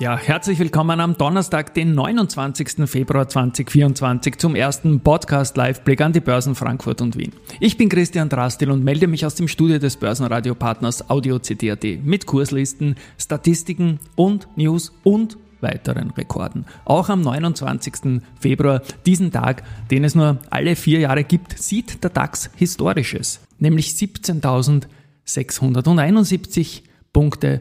ja, herzlich willkommen am Donnerstag, den 29. Februar 2024 zum ersten Podcast Live-Blick an die Börsen Frankfurt und Wien. Ich bin Christian Drastil und melde mich aus dem Studio des Börsenradiopartners Audio CD.at mit Kurslisten, Statistiken und News und weiteren Rekorden. Auch am 29. Februar, diesen Tag, den es nur alle vier Jahre gibt, sieht der DAX Historisches, nämlich 17.671 Punkte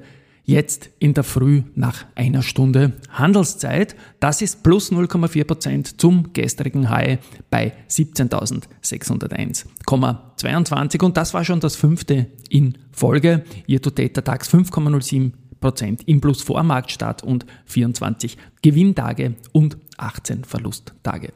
jetzt in der Früh nach einer Stunde Handelszeit. Das ist plus 0,4 Prozent zum gestrigen High bei 17.601,22 und das war schon das fünfte in Folge. Ihr to date DAX 5,07 Prozent im Plus vor Marktstart und 24 Gewinntage und 18 Verlusttage.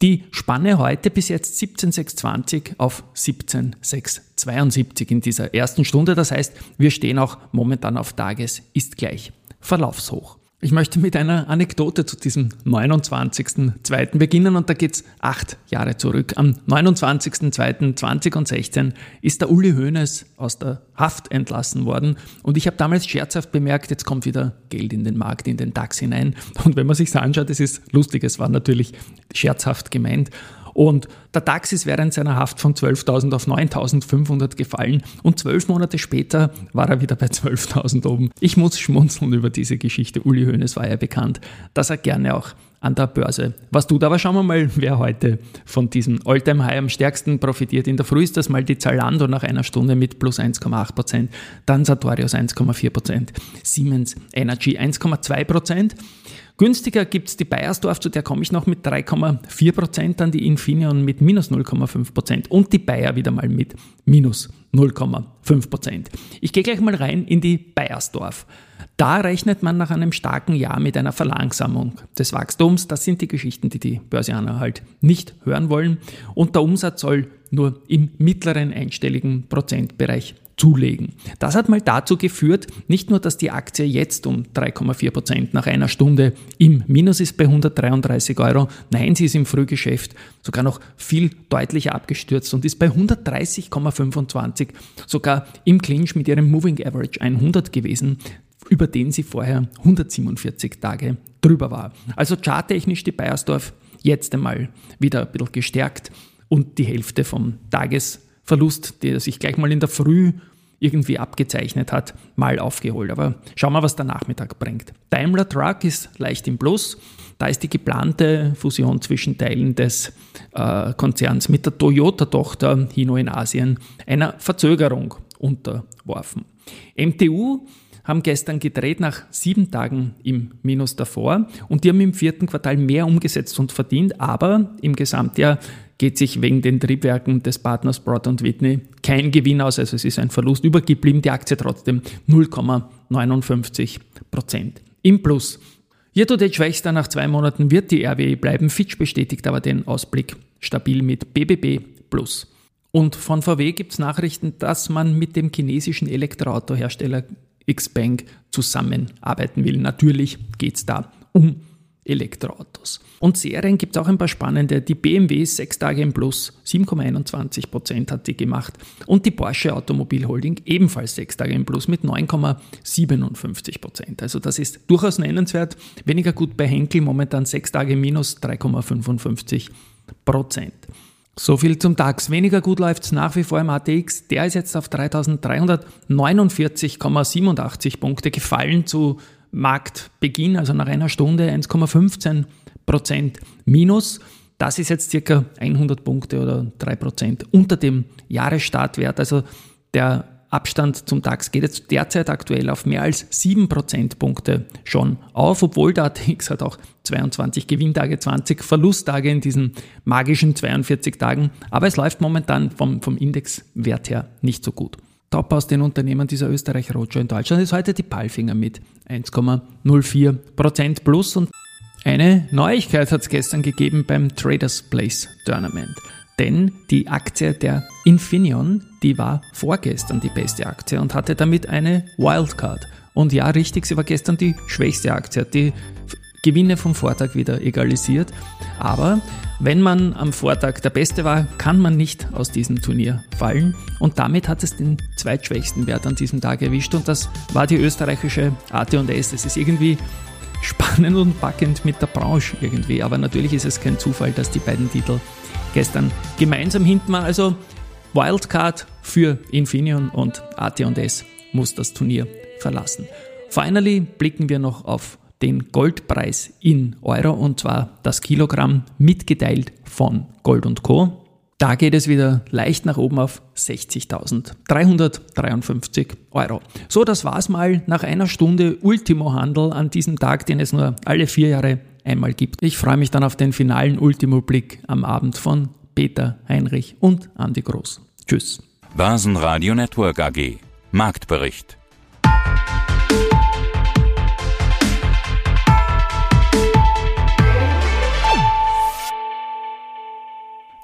Die Spanne heute bis jetzt 17,620 auf 17,672 in dieser ersten Stunde. Das heißt, wir stehen auch momentan auf Tages ist gleich Verlaufshoch. Ich möchte mit einer Anekdote zu diesem 29.02. beginnen und da geht's acht Jahre zurück. Am 29.02.2016 ist der Uli Hoeneß aus der Haft entlassen worden und ich habe damals scherzhaft bemerkt, jetzt kommt wieder Geld in den Markt, in den DAX hinein. Und wenn man sich anschaut, es ist lustig, es war natürlich scherzhaft gemeint. Und der DAX ist während seiner Haft von 12.000 auf 9.500 gefallen und zwölf Monate später war er wieder bei 12.000 oben. Ich muss schmunzeln über diese Geschichte. Uli Hoeneß war ja bekannt, dass er gerne auch an der Börse was tut. Aber schauen wir mal, wer heute von diesem Alltime High am stärksten profitiert. In der Früh ist das mal die Zalando nach einer Stunde mit plus 1,8%, dann Sartorius 1,4%, Siemens Energy 1,2%. Günstiger gibt es die Bayersdorf, zu der komme ich noch mit 3,4%, dann die Infineon mit minus 0,5% und die Bayer wieder mal mit minus 0,5%. Ich gehe gleich mal rein in die Bayersdorf. Da rechnet man nach einem starken Jahr mit einer Verlangsamung des Wachstums. Das sind die Geschichten, die die Börsianer halt nicht hören wollen. Und der Umsatz soll nur im mittleren einstelligen Prozentbereich zulegen. Das hat mal dazu geführt, nicht nur, dass die Aktie jetzt um 3,4 Prozent nach einer Stunde im Minus ist bei 133 Euro, nein, sie ist im Frühgeschäft sogar noch viel deutlicher abgestürzt und ist bei 130,25 sogar im Clinch mit ihrem Moving Average 100 gewesen über den sie vorher 147 Tage drüber war. Also charttechnisch die Bayersdorf jetzt einmal wieder ein bisschen gestärkt und die Hälfte vom Tagesverlust, der sich gleich mal in der Früh irgendwie abgezeichnet hat, mal aufgeholt. Aber schauen wir, was der Nachmittag bringt. Daimler Truck ist leicht im Plus. Da ist die geplante Fusion zwischen Teilen des äh, Konzerns mit der Toyota-Tochter Hino in Asien einer Verzögerung unterworfen. MTU haben gestern gedreht nach sieben Tagen im Minus davor und die haben im vierten Quartal mehr umgesetzt und verdient, aber im Gesamtjahr geht sich wegen den Triebwerken des Partners Broad Whitney kein Gewinn aus, also es ist ein Verlust übergeblieben, die Aktie trotzdem 0,59 Prozent im Plus. Year-to-date schwächster nach zwei Monaten wird die RWE bleiben. Fitch bestätigt aber den Ausblick stabil mit BBB Plus. Und von VW gibt es Nachrichten, dass man mit dem chinesischen Elektroautohersteller Xpeng zusammenarbeiten will. Natürlich geht es da um Elektroautos. Und Serien gibt es auch ein paar spannende. Die BMW sechs Tage im Plus, 7,21 Prozent hat die gemacht. Und die Porsche Automobil Holding ebenfalls sechs Tage im Plus mit 9,57 Prozent. Also das ist durchaus nennenswert. Weniger gut bei Henkel, momentan sechs Tage minus 3,55 Prozent. So viel zum DAX. Weniger gut läuft es nach wie vor im ATX. Der ist jetzt auf 3349,87 Punkte gefallen zu Marktbeginn, also nach einer Stunde 1,15 Prozent minus. Das ist jetzt circa 100 Punkte oder 3 Prozent unter dem Jahresstartwert. Also der Abstand zum DAX geht jetzt derzeit aktuell auf mehr als 7 Prozentpunkte schon auf, obwohl der ATX hat auch 22 Gewinntage, 20 Verlusttage in diesen magischen 42 Tagen. Aber es läuft momentan vom, vom Indexwert her nicht so gut. Top aus den Unternehmen dieser Österreich Roadshow in Deutschland ist heute die Palfinger mit 1,04 Prozent plus und eine Neuigkeit hat es gestern gegeben beim Traders Place Tournament. Denn die Aktie der Infineon, die war vorgestern die beste Aktie und hatte damit eine Wildcard. Und ja, richtig, sie war gestern die schwächste Aktie, die Gewinne vom Vortag wieder egalisiert. Aber wenn man am Vortag der Beste war, kann man nicht aus diesem Turnier fallen. Und damit hat es den zweitschwächsten Wert an diesem Tag erwischt. Und das war die österreichische AT&S. Es ist irgendwie spannend und packend mit der Branche irgendwie. Aber natürlich ist es kein Zufall, dass die beiden Titel gestern gemeinsam hinten waren. Also Wildcard für Infineon und AT&S muss das Turnier verlassen. Finally blicken wir noch auf den Goldpreis in Euro und zwar das Kilogramm mitgeteilt von Gold Co. Da geht es wieder leicht nach oben auf 60.353 Euro. So, das war's mal nach einer Stunde Ultimo-Handel an diesem Tag, den es nur alle vier Jahre einmal gibt. Ich freue mich dann auf den finalen Ultimo-Blick am Abend von Peter Heinrich und Andi Groß. Tschüss. Basen Network AG. Marktbericht.